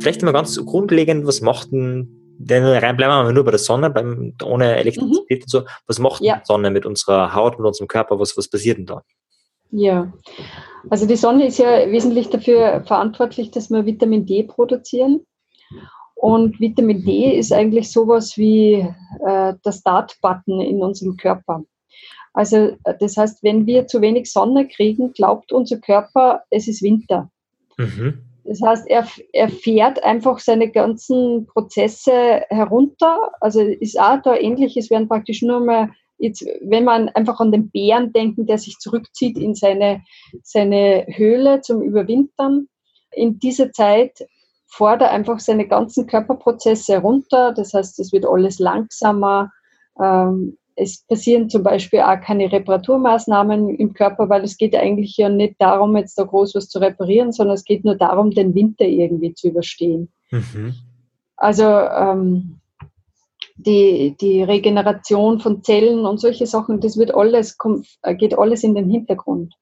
Vielleicht mal ganz grundlegend, was macht denn, denn rein bleiben wir nur bei der Sonne, beim, ohne Elektrizität mhm. und so, was macht ja. die Sonne mit unserer Haut, mit unserem Körper, was, was passiert denn da? Ja, also die Sonne ist ja wesentlich dafür verantwortlich, dass wir Vitamin D produzieren. Und Vitamin D ist eigentlich sowas wie äh, der Start-Button in unserem Körper. Also das heißt, wenn wir zu wenig Sonne kriegen, glaubt unser Körper, es ist Winter. Mhm. Das heißt, er, er fährt einfach seine ganzen Prozesse herunter. Also ist auch da ähnlich. Es werden praktisch nur mal jetzt, wenn man einfach an den Bären denken, der sich zurückzieht in seine, seine Höhle zum Überwintern. In dieser Zeit fordert er einfach seine ganzen Körperprozesse runter. Das heißt, es wird alles langsamer. Ähm, es passieren zum Beispiel auch keine Reparaturmaßnahmen im Körper, weil es geht eigentlich ja nicht darum, jetzt da groß was zu reparieren, sondern es geht nur darum, den Winter irgendwie zu überstehen. Mhm. Also ähm, die, die Regeneration von Zellen und solche Sachen, das wird alles, kommt, geht alles in den Hintergrund.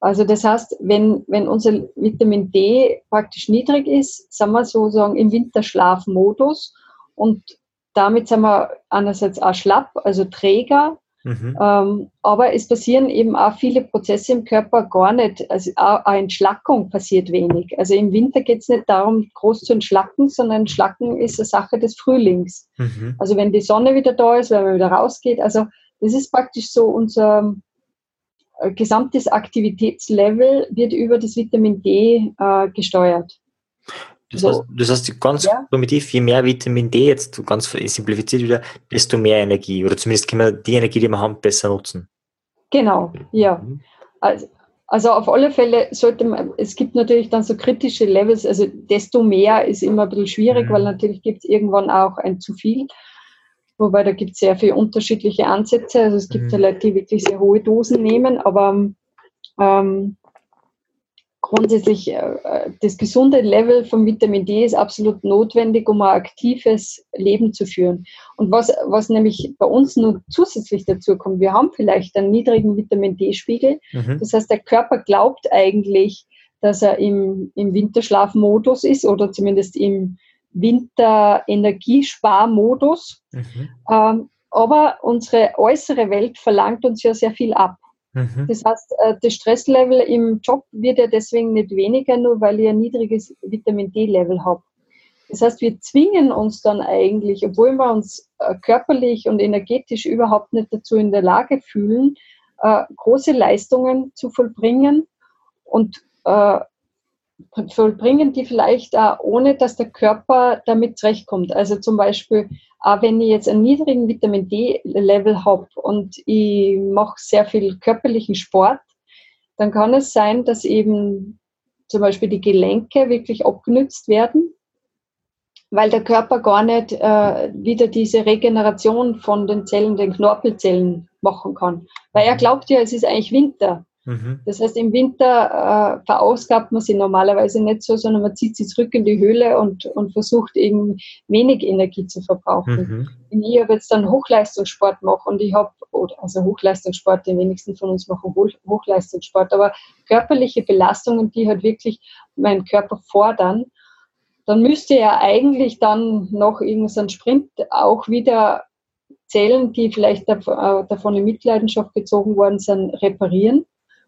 Also das heißt, wenn, wenn unser Vitamin D praktisch niedrig ist, sind wir sozusagen im Winterschlafmodus und damit sind wir einerseits auch schlapp, also träger, mhm. ähm, aber es passieren eben auch viele Prozesse im Körper gar nicht. Also auch eine Entschlackung passiert wenig. Also im Winter geht es nicht darum, groß zu entschlacken, sondern Entschlacken ist eine Sache des Frühlings. Mhm. Also wenn die Sonne wieder da ist, wenn man wieder rausgeht. Also das ist praktisch so unser äh, gesamtes Aktivitätslevel wird über das Vitamin D äh, gesteuert. Das, so. heißt, das heißt, ganz ja. primitiv, je mehr Vitamin D, jetzt ganz simplifiziert wieder, desto mehr Energie. Oder zumindest können wir die Energie, die wir haben, besser nutzen. Genau, ja. Also, also auf alle Fälle sollte man, es gibt natürlich dann so kritische Levels, also desto mehr ist immer ein bisschen schwierig, mhm. weil natürlich gibt es irgendwann auch ein zu viel. Wobei da gibt es sehr viele unterschiedliche Ansätze. Also es gibt mhm. Leute, die wirklich sehr hohe Dosen nehmen, aber ähm, grundsätzlich äh, das gesunde Level von Vitamin D ist absolut notwendig, um ein aktives Leben zu führen. Und was, was nämlich bei uns nur zusätzlich dazu kommt, wir haben vielleicht einen niedrigen Vitamin D-Spiegel. Mhm. Das heißt, der Körper glaubt eigentlich, dass er im, im Winterschlafmodus ist oder zumindest im Winterenergiesparmodus. Mhm. Ähm, aber unsere äußere Welt verlangt uns ja sehr viel ab. Mhm. Das heißt, äh, das Stresslevel im Job wird ja deswegen nicht weniger, nur weil ich ein niedriges Vitamin D-Level habe. Das heißt, wir zwingen uns dann eigentlich, obwohl wir uns äh, körperlich und energetisch überhaupt nicht dazu in der Lage fühlen, äh, große Leistungen zu vollbringen und vollbringen die vielleicht auch ohne, dass der Körper damit zurechtkommt. Also zum Beispiel auch wenn ich jetzt einen niedrigen Vitamin D-Level habe und ich mache sehr viel körperlichen Sport, dann kann es sein, dass eben zum Beispiel die Gelenke wirklich abgenützt werden, weil der Körper gar nicht äh, wieder diese Regeneration von den Zellen, den Knorpelzellen machen kann. Weil er glaubt ja, es ist eigentlich Winter. Mhm. Das heißt, im Winter äh, verausgabt man sie normalerweise nicht so, sondern man zieht sie zurück in die Höhle und, und versucht eben wenig Energie zu verbrauchen. Mhm. Wenn ich aber jetzt dann Hochleistungssport mache und ich habe, also Hochleistungssport, die wenigsten von uns machen Hochleistungssport, aber körperliche Belastungen, die halt wirklich meinen Körper fordern, dann müsste er eigentlich dann noch irgendeinen Sprint auch wieder Zellen, die vielleicht äh, davon in Mitleidenschaft gezogen worden sind, reparieren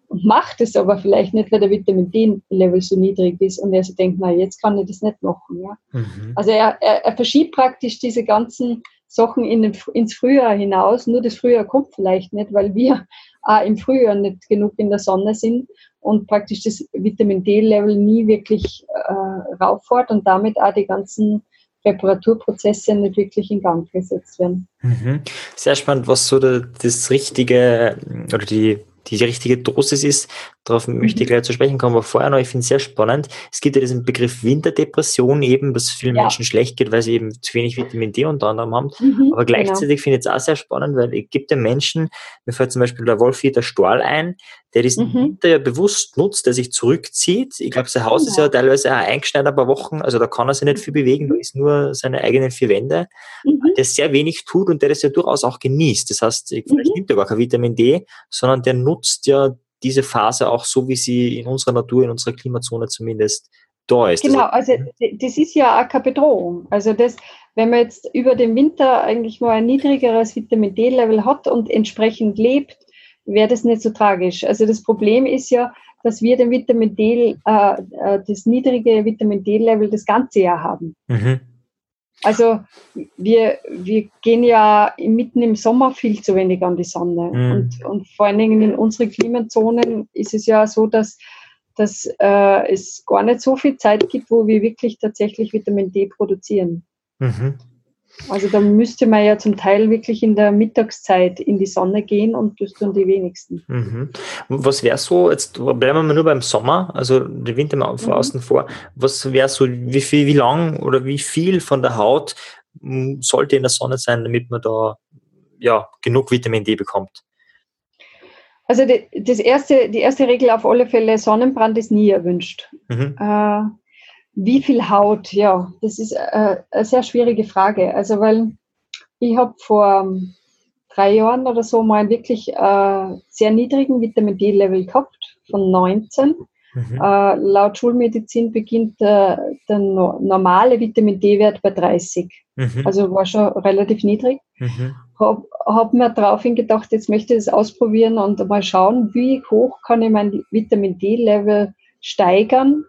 und macht es aber vielleicht nicht, weil der Vitamin D-Level so niedrig ist und er sich denkt, na, jetzt kann ich das nicht machen. Ja? Mhm. Also er, er, er, verschiebt praktisch diese ganzen Sachen in den, ins Frühjahr hinaus. Nur das Frühjahr kommt vielleicht nicht, weil wir auch im Frühjahr nicht genug in der Sonne sind und praktisch das Vitamin D-Level nie wirklich äh, rauffährt und damit auch die ganzen Reparaturprozesse nicht wirklich in Gang gesetzt werden. Mhm. Sehr spannend, was so das richtige oder die die richtige Dosis ist. Darauf mhm. möchte ich gleich zu sprechen kommen. Aber vorher noch, ich finde es sehr spannend. Es gibt ja diesen Begriff Winterdepression eben, was vielen ja. Menschen schlecht geht, weil sie eben zu wenig Vitamin D unter anderem haben. Mhm, Aber gleichzeitig genau. finde ich es auch sehr spannend, weil es gibt ja Menschen, mir fällt zum Beispiel der Wolfieter Stahl ein, der diesen mhm. Winter ja bewusst nutzt, der sich zurückzieht. Ich glaube, sein Haus genau. ist ja teilweise auch eingeschneit ein paar Wochen, also da kann er sich nicht viel bewegen, da ist nur seine eigenen vier Wände, mhm. der sehr wenig tut und der das ja durchaus auch genießt. Das heißt, vielleicht mhm. nimmt er gar kein Vitamin D, sondern der nutzt ja diese Phase auch so, wie sie in unserer Natur, in unserer Klimazone zumindest da ist. Genau, also das ist ja auch keine Bedrohung. Also das, wenn man jetzt über den Winter eigentlich mal ein niedrigeres Vitamin D-Level hat und entsprechend lebt, wäre das nicht so tragisch. Also das Problem ist ja, dass wir den Vitamin D, äh, äh das niedrige Vitamin D-Level das ganze Jahr haben. Mhm. Also wir, wir gehen ja mitten im Sommer viel zu wenig an die Sonne. Mhm. Und, und vor allen Dingen in unseren Klimazonen ist es ja so, dass, dass äh, es gar nicht so viel Zeit gibt, wo wir wirklich tatsächlich Vitamin D produzieren. Mhm. Also da müsste man ja zum Teil wirklich in der Mittagszeit in die Sonne gehen und das tun die wenigsten. Mhm. Was wäre so, jetzt bleiben wir mal nur beim Sommer, also der Winter mal mhm. außen vor, was wäre so, wie viel, wie lang oder wie viel von der Haut hm, sollte in der Sonne sein, damit man da ja, genug Vitamin D bekommt? Also die, das erste, die erste Regel auf alle Fälle, Sonnenbrand ist nie erwünscht. Mhm. Äh, wie viel Haut? Ja, das ist äh, eine sehr schwierige Frage. Also, weil ich habe vor ähm, drei Jahren oder so mal wirklich äh, sehr niedrigen Vitamin D-Level gehabt, von 19. Mhm. Äh, laut Schulmedizin beginnt äh, der no normale Vitamin D-Wert bei 30. Mhm. Also war schon relativ niedrig. Mhm. Habe hab mir daraufhin gedacht, jetzt möchte ich das ausprobieren und mal schauen, wie hoch kann ich mein Vitamin D-Level steigern,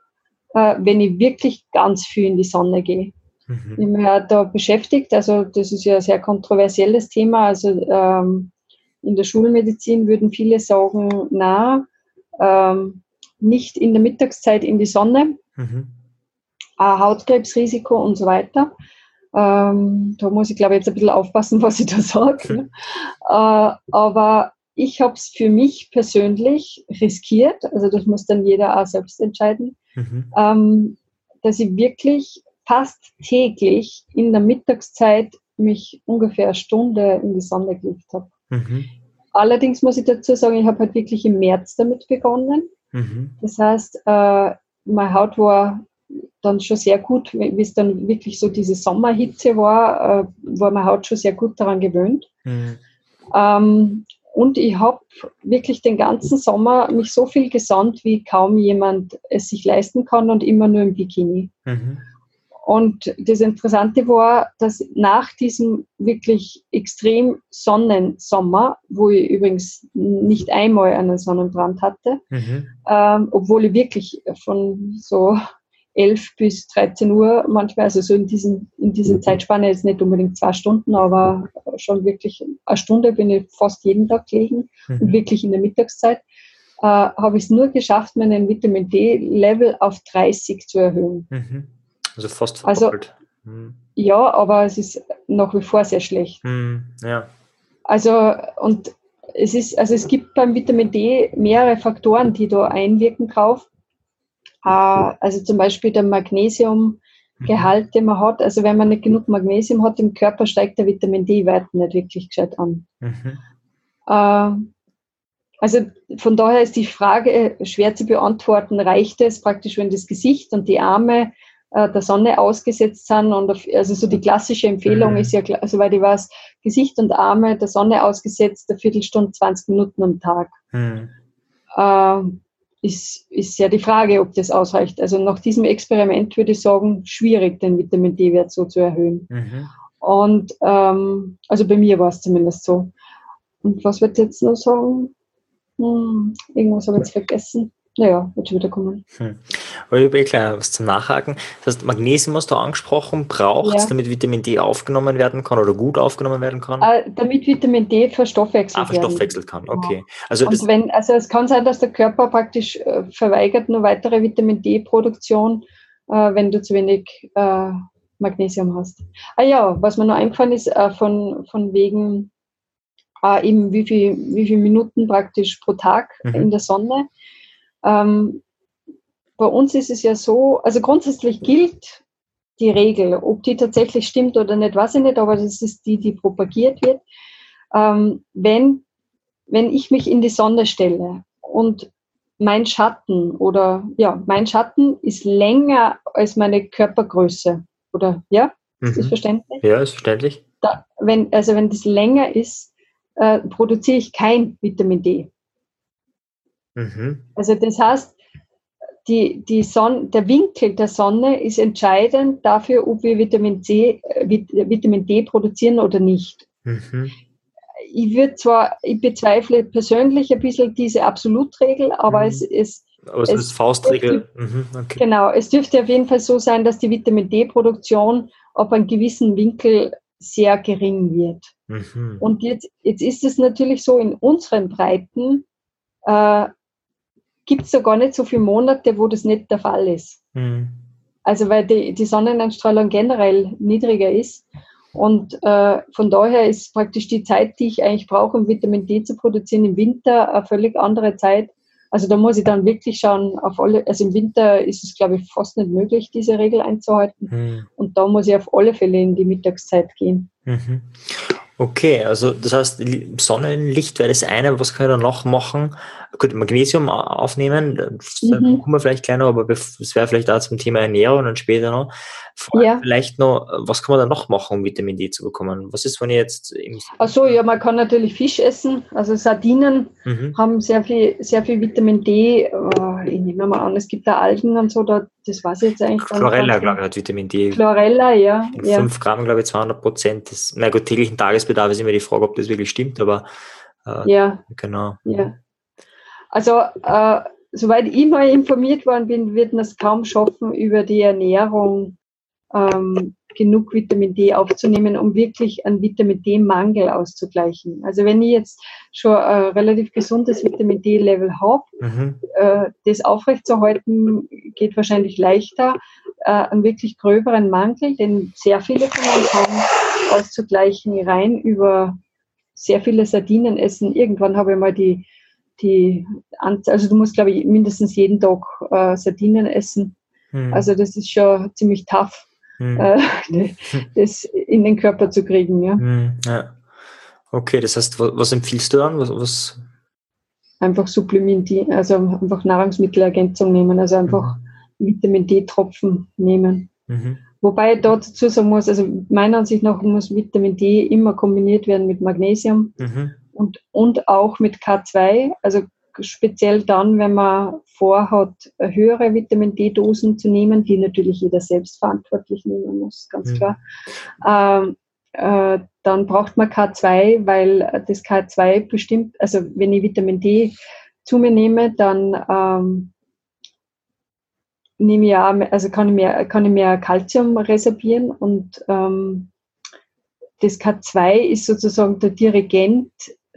äh, wenn ich wirklich ganz viel in die Sonne gehe. Mhm. Ich bin ja da beschäftigt, also das ist ja ein sehr kontroversielles Thema. Also ähm, in der Schulmedizin würden viele sagen, na, ähm, nicht in der Mittagszeit in die Sonne, mhm. Hautkrebsrisiko und so weiter. Ähm, da muss ich, glaube ich, jetzt ein bisschen aufpassen, was ich da sage. Mhm. Äh, aber ich habe es für mich persönlich riskiert, also das muss dann jeder auch selbst entscheiden, mhm. ähm, dass ich wirklich fast täglich in der Mittagszeit mich ungefähr eine Stunde in die Sonne gelegt habe. Mhm. Allerdings muss ich dazu sagen, ich habe halt wirklich im März damit begonnen. Mhm. Das heißt, äh, meine Haut war dann schon sehr gut, wie es dann wirklich so diese Sommerhitze war, äh, war meine Haut schon sehr gut daran gewöhnt. Mhm. Ähm, und ich habe wirklich den ganzen Sommer mich so viel gesandt, wie kaum jemand es sich leisten kann und immer nur im Bikini. Mhm. Und das Interessante war, dass nach diesem wirklich extrem Sonnensommer, wo ich übrigens nicht einmal einen Sonnenbrand hatte, mhm. ähm, obwohl ich wirklich von so 11 bis 13 Uhr manchmal, also so in, diesen, in dieser Zeitspanne jetzt nicht unbedingt zwei Stunden, aber schon wirklich eine Stunde bin ich fast jeden Tag gelegen mhm. und wirklich in der Mittagszeit, äh, habe ich es nur geschafft, meinen Vitamin D-Level auf 30 zu erhöhen. Mhm. Also fast verdoppelt. Also, mhm. Ja, aber es ist nach wie vor sehr schlecht. Mhm. Ja. Also, und es ist, also es gibt beim Vitamin D mehrere Faktoren, die da einwirken drauf. Äh, also zum Beispiel der Magnesiumgehalt, mhm. den man hat. Also wenn man nicht genug Magnesium hat im Körper, steigt der Vitamin D-Wert nicht wirklich gescheit an. Mhm. Äh, also von daher ist die Frage schwer zu beantworten. Reicht es praktisch, wenn das Gesicht und die Arme äh, der Sonne ausgesetzt sind? Und auf, also so die klassische Empfehlung mhm. ist ja, soweit ich weiß, Gesicht und Arme der Sonne ausgesetzt, eine Viertelstunde, 20 Minuten am Tag. Mhm. Äh, ist, ist ja die Frage, ob das ausreicht. Also nach diesem Experiment würde ich sagen, schwierig, den Vitamin D-Wert so zu erhöhen. Mhm. Und ähm, also bei mir war es zumindest so. Und was wird jetzt noch sagen? Hm, irgendwas habe ich jetzt vergessen. Naja, wird schon wieder kommen. Hm. Aber ich habe eh klar was zum Nachhaken. Das heißt, Magnesium hast du angesprochen, braucht es, ja. damit Vitamin D aufgenommen werden kann oder gut aufgenommen werden kann? Äh, damit Vitamin D verstoffwechselt, ah, verstoffwechselt kann, okay. Also, Und wenn, also es kann sein, dass der Körper praktisch äh, verweigert nur weitere Vitamin D-Produktion, äh, wenn du zu wenig äh, Magnesium hast. Ah ja, was mir noch eingefallen ist, äh, von, von wegen äh, eben wie viel, wie viele Minuten praktisch pro Tag mhm. in der Sonne ähm, bei uns ist es ja so, also grundsätzlich gilt die Regel, ob die tatsächlich stimmt oder nicht, weiß ich nicht, aber das ist die, die propagiert wird. Ähm, wenn, wenn ich mich in die Sonne stelle und mein Schatten oder ja, mein Schatten ist länger als meine Körpergröße. Oder ja, ist mhm. das verständlich? Ja, ist verständlich. Da, wenn, also wenn das länger ist, äh, produziere ich kein Vitamin D. Mhm. Also das heißt, die, die Sonne, der Winkel der Sonne ist entscheidend dafür, ob wir Vitamin C, äh, Vitamin D produzieren oder nicht. Mhm. Ich würde zwar, ich bezweifle persönlich ein bisschen diese Absolutregel, aber mhm. es ist. Aber es, es ist Faustregel. Mhm, okay. Genau, es dürfte auf jeden Fall so sein, dass die Vitamin D-Produktion auf einen gewissen Winkel sehr gering wird. Mhm. Und jetzt, jetzt ist es natürlich so, in unseren Breiten äh, gibt es ja gar nicht so viele Monate, wo das nicht der Fall ist. Mhm. Also weil die, die Sonneneinstrahlung generell niedriger ist. Und äh, von daher ist praktisch die Zeit, die ich eigentlich brauche, um Vitamin D zu produzieren, im Winter eine völlig andere Zeit. Also da muss ich dann wirklich schauen, auf alle, also im Winter ist es, glaube ich, fast nicht möglich, diese Regel einzuhalten. Mhm. Und da muss ich auf alle Fälle in die Mittagszeit gehen. Mhm. Okay, also das heißt, Sonnenlicht wäre das eine, was kann ich dann noch machen? Gut, Magnesium aufnehmen, das mhm. kommen wir vielleicht gleich noch, aber das wäre vielleicht auch zum Thema Ernährung und später noch. Ja. Vielleicht noch, was kann man da noch machen, um Vitamin D zu bekommen? Was ist, wenn ich jetzt im Ach so, ja, man kann natürlich Fisch essen. Also Sardinen mhm. haben sehr viel, sehr viel Vitamin D. Oh, ich nehme mal an, es gibt da Algen und so, da, das weiß ich jetzt eigentlich Chlorella, glaube ich, hat Vitamin D. Chlorella, ja. In ja. 5 Gramm, glaube ich, 200 Prozent. na gut, täglichen Tagesbedarf ist immer die Frage, ob das wirklich stimmt, aber äh, ja. genau. Ja. Also, äh, soweit ich mal informiert worden bin, wird man es kaum schaffen, über die Ernährung ähm, genug Vitamin D aufzunehmen, um wirklich einen Vitamin D-Mangel auszugleichen. Also wenn ich jetzt schon ein relativ gesundes Vitamin D-Level habe, mhm. äh, das aufrechtzuerhalten geht wahrscheinlich leichter. Äh, einen wirklich gröberen Mangel, den sehr viele von uns haben, auszugleichen, rein über sehr viele Sardinen essen. Irgendwann habe ich mal die, die also du musst, glaube ich, mindestens jeden Tag äh, Sardinen essen. Mhm. Also das ist schon ziemlich tough hm. äh, das in den Körper zu kriegen. Ja. Hm, ja. Okay, das heißt, was, was empfiehlst du dann? Was, was? Einfach supplementieren, also einfach Nahrungsmittelergänzung nehmen, also einfach mhm. Vitamin D-Tropfen nehmen. Mhm. Wobei ich da dazu sagen muss, also meiner Ansicht nach muss Vitamin D immer kombiniert werden mit Magnesium mhm. Und, und auch mit K2. Also speziell dann, wenn man vorhat, höhere Vitamin D-Dosen zu nehmen, die natürlich jeder selbst verantwortlich nehmen muss, ganz mhm. klar. Ähm, äh, dann braucht man K2, weil das K2 bestimmt, also wenn ich Vitamin D zu mir nehme, dann ähm, nehme ich ja, also kann ich mehr, kann ich mehr Calcium reservieren und ähm, das K2 ist sozusagen der Dirigent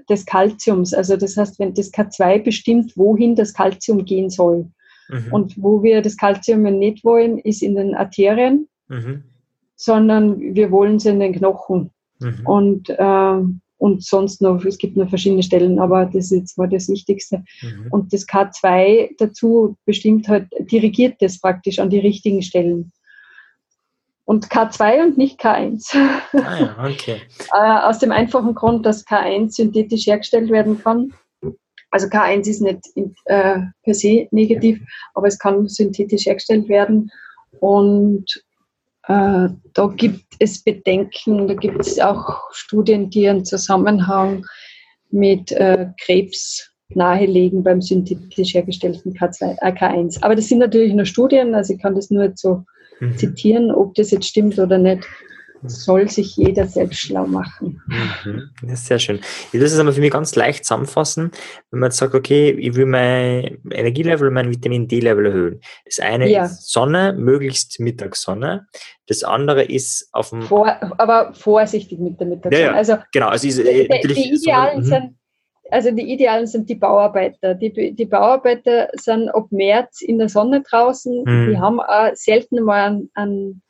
des Kalziums. Also das heißt, wenn das K2 bestimmt, wohin das Kalzium gehen soll. Mhm. Und wo wir das Kalzium nicht wollen, ist in den Arterien, mhm. sondern wir wollen es in den Knochen. Mhm. Und, äh, und sonst noch, es gibt noch verschiedene Stellen, aber das ist jetzt mal das Wichtigste. Mhm. Und das K2 dazu bestimmt halt, dirigiert das praktisch an die richtigen Stellen und K2 und nicht K1. Ah ja, okay. Äh, aus dem einfachen Grund, dass K1 synthetisch hergestellt werden kann. Also K1 ist nicht äh, per se negativ, aber es kann synthetisch hergestellt werden. Und äh, da gibt es Bedenken, da gibt es auch Studien, die einen Zusammenhang mit äh, Krebs nahelegen beim synthetisch hergestellten K2, äh, K1. Aber das sind natürlich nur Studien, also ich kann das nur so mhm. zitieren, ob das jetzt stimmt oder nicht soll sich jeder selbst schlau machen. Mhm. Ja, sehr schön. Ich will das einmal für mich ganz leicht zusammenfassen, wenn man jetzt sagt, okay, ich will mein Energielevel, mein Vitamin D-Level erhöhen. Das eine ja. ist Sonne, möglichst Mittagssonne. Das andere ist auf dem... Vor, aber vorsichtig mit der Mittagssonne. Ja, ja. Also, genau. Also ist, äh, die, die Idealen so, mhm. sind also die Idealen sind die Bauarbeiter. Die, die Bauarbeiter sind ab März in der Sonne draußen. Mhm. Die haben auch selten mal einen, einen,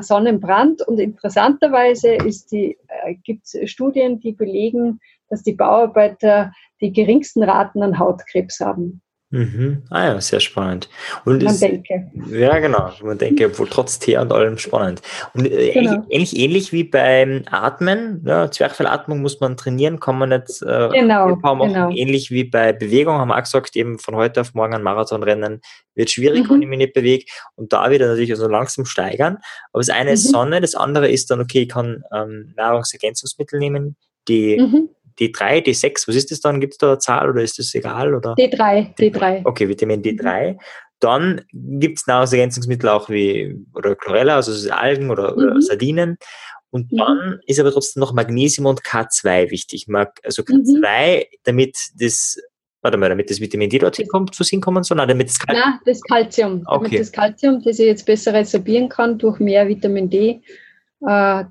Sonnenbrand. Und interessanterweise äh, gibt es Studien, die belegen, dass die Bauarbeiter die geringsten Raten an Hautkrebs haben. Mhm. Ah ja, sehr spannend. Und man ist, denke. Ja, genau. Man denke, wohl trotz Tee und allem spannend. Und äh, genau. ähnlich, ähnlich wie beim Atmen, ja, Zwerchfellatmung muss man trainieren, kann man nicht äh, genau, machen. Genau. Ähnlich wie bei Bewegung, haben wir auch gesagt, eben von heute auf morgen ein Marathonrennen wird schwierig, mhm. wenn ich mich nicht bewege. Und da wieder natürlich also langsam steigern. Aber das eine mhm. ist Sonne, das andere ist dann, okay, ich kann ähm, Nahrungsergänzungsmittel nehmen, die mhm D3, D6, was ist das dann? Gibt es da eine Zahl oder ist das egal? Oder? D3, D3. Okay, Vitamin D3. Mhm. Dann gibt es Nahrungsergänzungsmittel auch wie oder Chlorella, also Algen oder, mhm. oder Sardinen. Und mhm. dann ist aber trotzdem noch Magnesium und K2 wichtig. Also K2, mhm. damit das Warte mal, damit das Vitamin D dorthin kommt, zu sehen kommen soll? Nein, damit das Kalzium. Nein, das Kalzium. Okay. Damit das Kalzium, das ich jetzt besser resorbieren kann durch mehr Vitamin D, äh,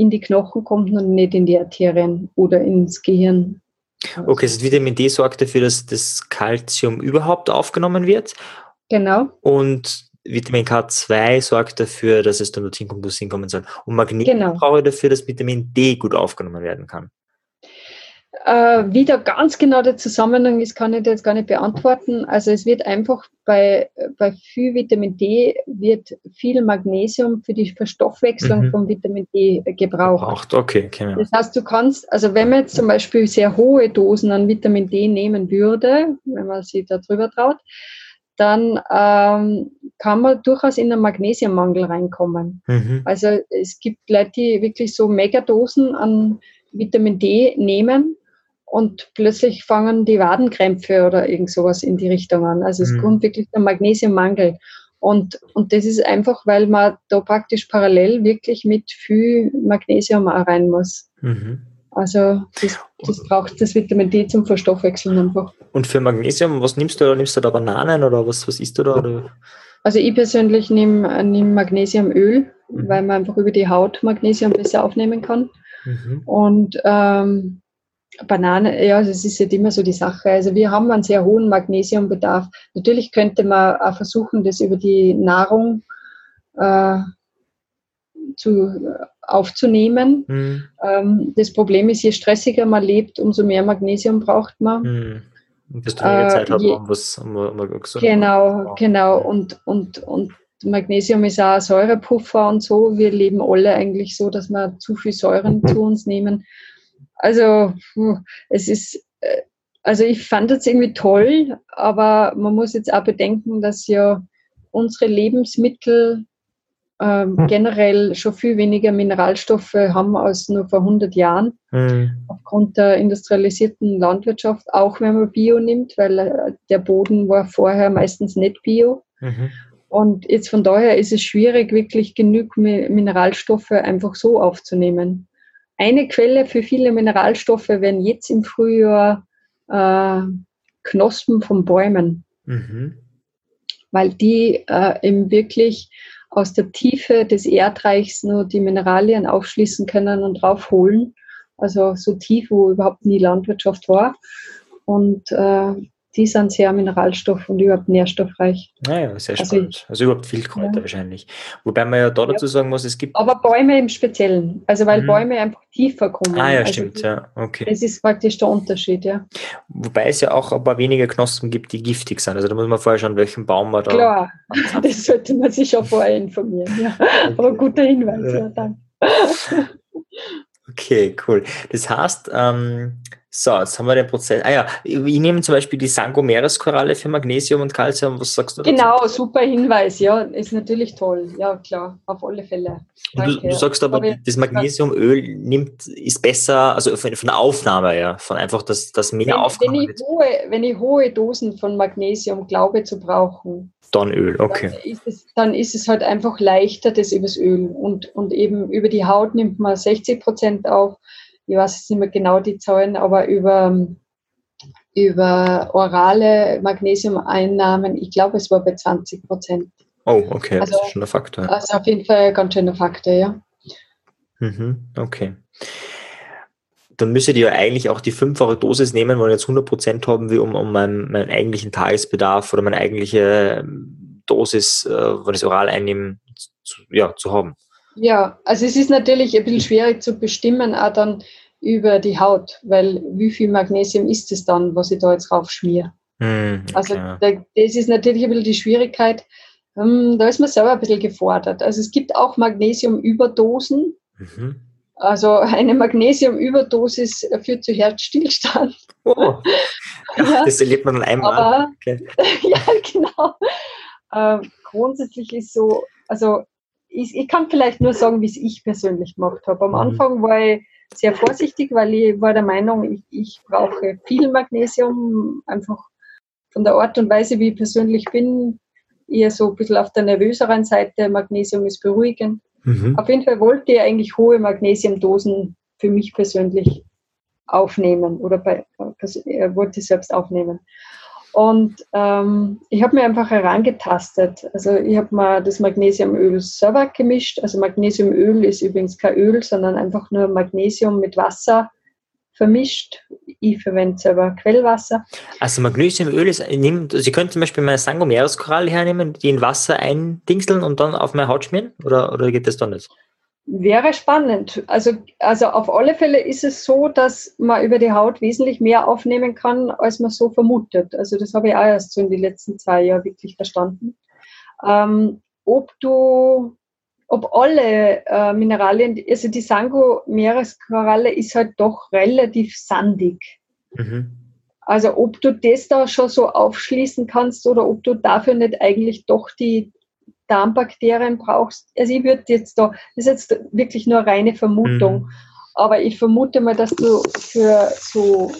in die Knochen kommt und nicht in die Arterien oder ins Gehirn. Okay, das Vitamin D sorgt dafür, dass das Kalzium überhaupt aufgenommen wird. Genau. Und Vitamin K2 sorgt dafür, dass es dann dorthin kommt, wo es hinkommen soll. Und Magnesium genau. brauche ich dafür, dass Vitamin D gut aufgenommen werden kann. Äh, wie da ganz genau der Zusammenhang ist, kann ich jetzt gar nicht beantworten. Also es wird einfach bei, bei viel Vitamin D wird viel Magnesium für die Verstoffwechslung mhm. von Vitamin D gebraucht. Gebraucht, okay. okay. Das heißt, du kannst, also wenn man jetzt zum Beispiel sehr hohe Dosen an Vitamin D nehmen würde, wenn man sich da drüber traut, dann ähm, kann man durchaus in einen Magnesiummangel reinkommen. Mhm. Also es gibt Leute, die wirklich so Megadosen an Vitamin D nehmen und plötzlich fangen die Wadenkrämpfe oder irgend sowas in die Richtung an. Also es mhm. kommt wirklich der Magnesiummangel. Und, und das ist einfach, weil man da praktisch parallel wirklich mit viel Magnesium auch rein muss. Mhm. Also das, das, braucht das Vitamin D zum Verstoffwechseln einfach. Und für Magnesium, was nimmst du? Nimmst du da Bananen oder was, was isst du da? Oder? Also ich persönlich nehme nehm Magnesiumöl, mhm. weil man einfach über die Haut Magnesium besser aufnehmen kann. Mhm. Und ähm, Banane, ja, das ist jetzt immer so die Sache. Also wir haben einen sehr hohen Magnesiumbedarf. Natürlich könnte man auch versuchen, das über die Nahrung äh, zu, aufzunehmen. Mhm. Ähm, das Problem ist, je stressiger man lebt, umso mehr Magnesium braucht man. Mhm. Desto mehr äh, Zeit hat man, was um, um gesund Genau, genau. Und, und, und Magnesium ist auch ein Säurepuffer und so. Wir leben alle eigentlich so, dass wir zu viel Säuren zu uns nehmen. Also es ist, äh, also ich fand das irgendwie toll, aber man muss jetzt auch bedenken, dass ja unsere Lebensmittel ähm, hm. generell schon viel weniger Mineralstoffe haben als nur vor 100 Jahren. Mhm. Aufgrund der industrialisierten Landwirtschaft, auch wenn man Bio nimmt, weil äh, der Boden war vorher meistens nicht Bio. Mhm. Und jetzt von daher ist es schwierig, wirklich genug Mineralstoffe einfach so aufzunehmen. Eine Quelle für viele Mineralstoffe werden jetzt im Frühjahr äh, Knospen von Bäumen, mhm. weil die äh, eben wirklich aus der Tiefe des Erdreichs nur die Mineralien aufschließen können und raufholen. Also so tief, wo überhaupt nie Landwirtschaft war. Und äh, die sind sehr mineralstoff- und überhaupt nährstoffreich. Naja, sehr also spannend. Also, also überhaupt Wildkräuter ja. wahrscheinlich. Wobei man ja da dazu sagen muss, es gibt. Aber Bäume im Speziellen. Also weil mhm. Bäume einfach tiefer kommen. Ah ja, also stimmt, ja. Okay. Das ist praktisch der Unterschied, ja. Wobei es ja auch ein paar wenige Knospen gibt, die giftig sind. Also da muss man vorher schauen, welchen Baum man da. Klar, das sollte man sich schon vorher informieren. Ja. Okay. Aber guter Hinweis, ja, danke. Okay, cool. Das heißt, ähm, so, jetzt haben wir den Prozess. Ah ja, ich nehme zum Beispiel die Sangomeres-Koralle für Magnesium und Calcium. Was sagst du dazu? Genau, super Hinweis. Ja, ist natürlich toll. Ja, klar, auf alle Fälle. Du, du, sagst aber, aber das Magnesiumöl nimmt, ist besser, also von, von der Aufnahme her, von einfach, dass das mehr wenn, aufgenommen wenn ich, hohe, wenn ich hohe Dosen von Magnesium glaube zu brauchen, dann Öl, okay. Dann ist, es, dann ist es halt einfach leichter, das übers Öl. Und, und eben über die Haut nimmt man 60 Prozent auf ich weiß nicht mehr genau die Zahlen, aber über, über orale Magnesiumeinnahmen, ich glaube, es war bei 20 Prozent. Oh, okay, also, das ist schon ein Faktor. Also auf jeden Fall ein ganz schöner Faktor, ja. Mhm, okay. Dann müsstet ihr ja eigentlich auch die fünffache Dosis nehmen, weil jetzt 100 Prozent haben wir, um, um meinen, meinen eigentlichen Tagesbedarf oder meine eigentliche ähm, Dosis, äh, wenn ich es oral einnehme, zu, ja, zu haben. Ja, also es ist natürlich ein bisschen schwierig zu bestimmen, auch dann über die Haut, weil wie viel Magnesium ist es dann, was ich da jetzt drauf schmiere? Mm, okay. Also da, das ist natürlich ein bisschen die Schwierigkeit. Um, da ist man selber ein bisschen gefordert. Also es gibt auch Magnesiumüberdosen. Mhm. Also eine Magnesiumüberdosis führt zu Herzstillstand. Oh. Ja, das erlebt man dann einmal. Aber, okay. ja, genau. Äh, grundsätzlich ist so, also ich, ich kann vielleicht nur sagen, wie es ich persönlich gemacht habe. Am mhm. Anfang war ich sehr vorsichtig, weil ich war der Meinung, ich, ich brauche viel Magnesium, einfach von der Art und Weise, wie ich persönlich bin, eher so ein bisschen auf der nervöseren Seite. Magnesium ist beruhigend. Mhm. Auf jeden Fall wollte ich eigentlich hohe Magnesiumdosen für mich persönlich aufnehmen oder bei, äh, wollte selbst aufnehmen. Und ähm, ich habe mir einfach herangetastet. Also ich habe mal das Magnesiumöl selber gemischt. Also Magnesiumöl ist übrigens kein Öl, sondern einfach nur Magnesium mit Wasser vermischt. Ich verwende selber Quellwasser. Also Magnesiumöl ist, also Sie können zum Beispiel meine Sangomeres-Koralle hernehmen, die in Wasser eindingseln und dann auf meine Haut schmieren? Oder, oder geht das dann nicht? Wäre spannend. Also, also auf alle Fälle ist es so, dass man über die Haut wesentlich mehr aufnehmen kann, als man so vermutet. Also das habe ich auch erst so in den letzten zwei Jahren wirklich verstanden. Ähm, ob du, ob alle äh, Mineralien, also die Sango-Meereskoralle ist halt doch relativ sandig. Mhm. Also ob du das da schon so aufschließen kannst oder ob du dafür nicht eigentlich doch die Darmbakterien brauchst. Also ich würde jetzt da, das ist jetzt wirklich nur reine Vermutung, mhm. aber ich vermute mal, dass du für so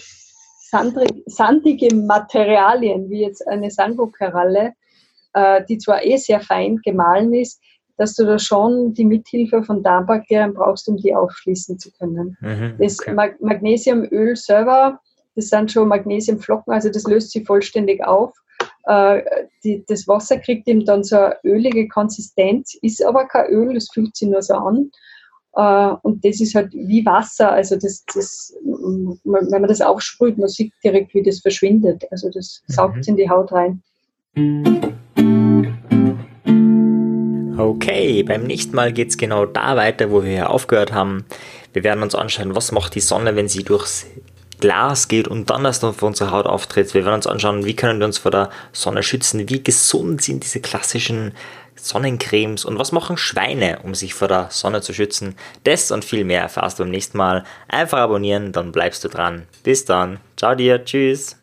sandige Materialien wie jetzt eine Sangokoralle, äh, die zwar eh sehr fein gemahlen ist, dass du da schon die Mithilfe von Darmbakterien brauchst, um die aufschließen zu können. Mhm, okay. Das Magnesiumöl selber, das sind schon Magnesiumflocken, also das löst sich vollständig auf die, das Wasser kriegt eben dann so eine ölige Konsistenz, ist aber kein Öl, das fühlt sich nur so an. Uh, und das ist halt wie Wasser, also das, das, wenn man das aufsprüht, man sieht direkt, wie das verschwindet. Also das mhm. saugt in die Haut rein. Okay, beim nächsten Mal geht es genau da weiter, wo wir hier aufgehört haben. Wir werden uns anschauen, was macht die Sonne, wenn sie durchs Glas geht und dann erst auf unsere Haut auftritt. Wir werden uns anschauen, wie können wir uns vor der Sonne schützen, wie gesund sind diese klassischen Sonnencremes und was machen Schweine, um sich vor der Sonne zu schützen. Das und viel mehr erfährst du beim nächsten Mal. Einfach abonnieren, dann bleibst du dran. Bis dann. Ciao dir. Tschüss.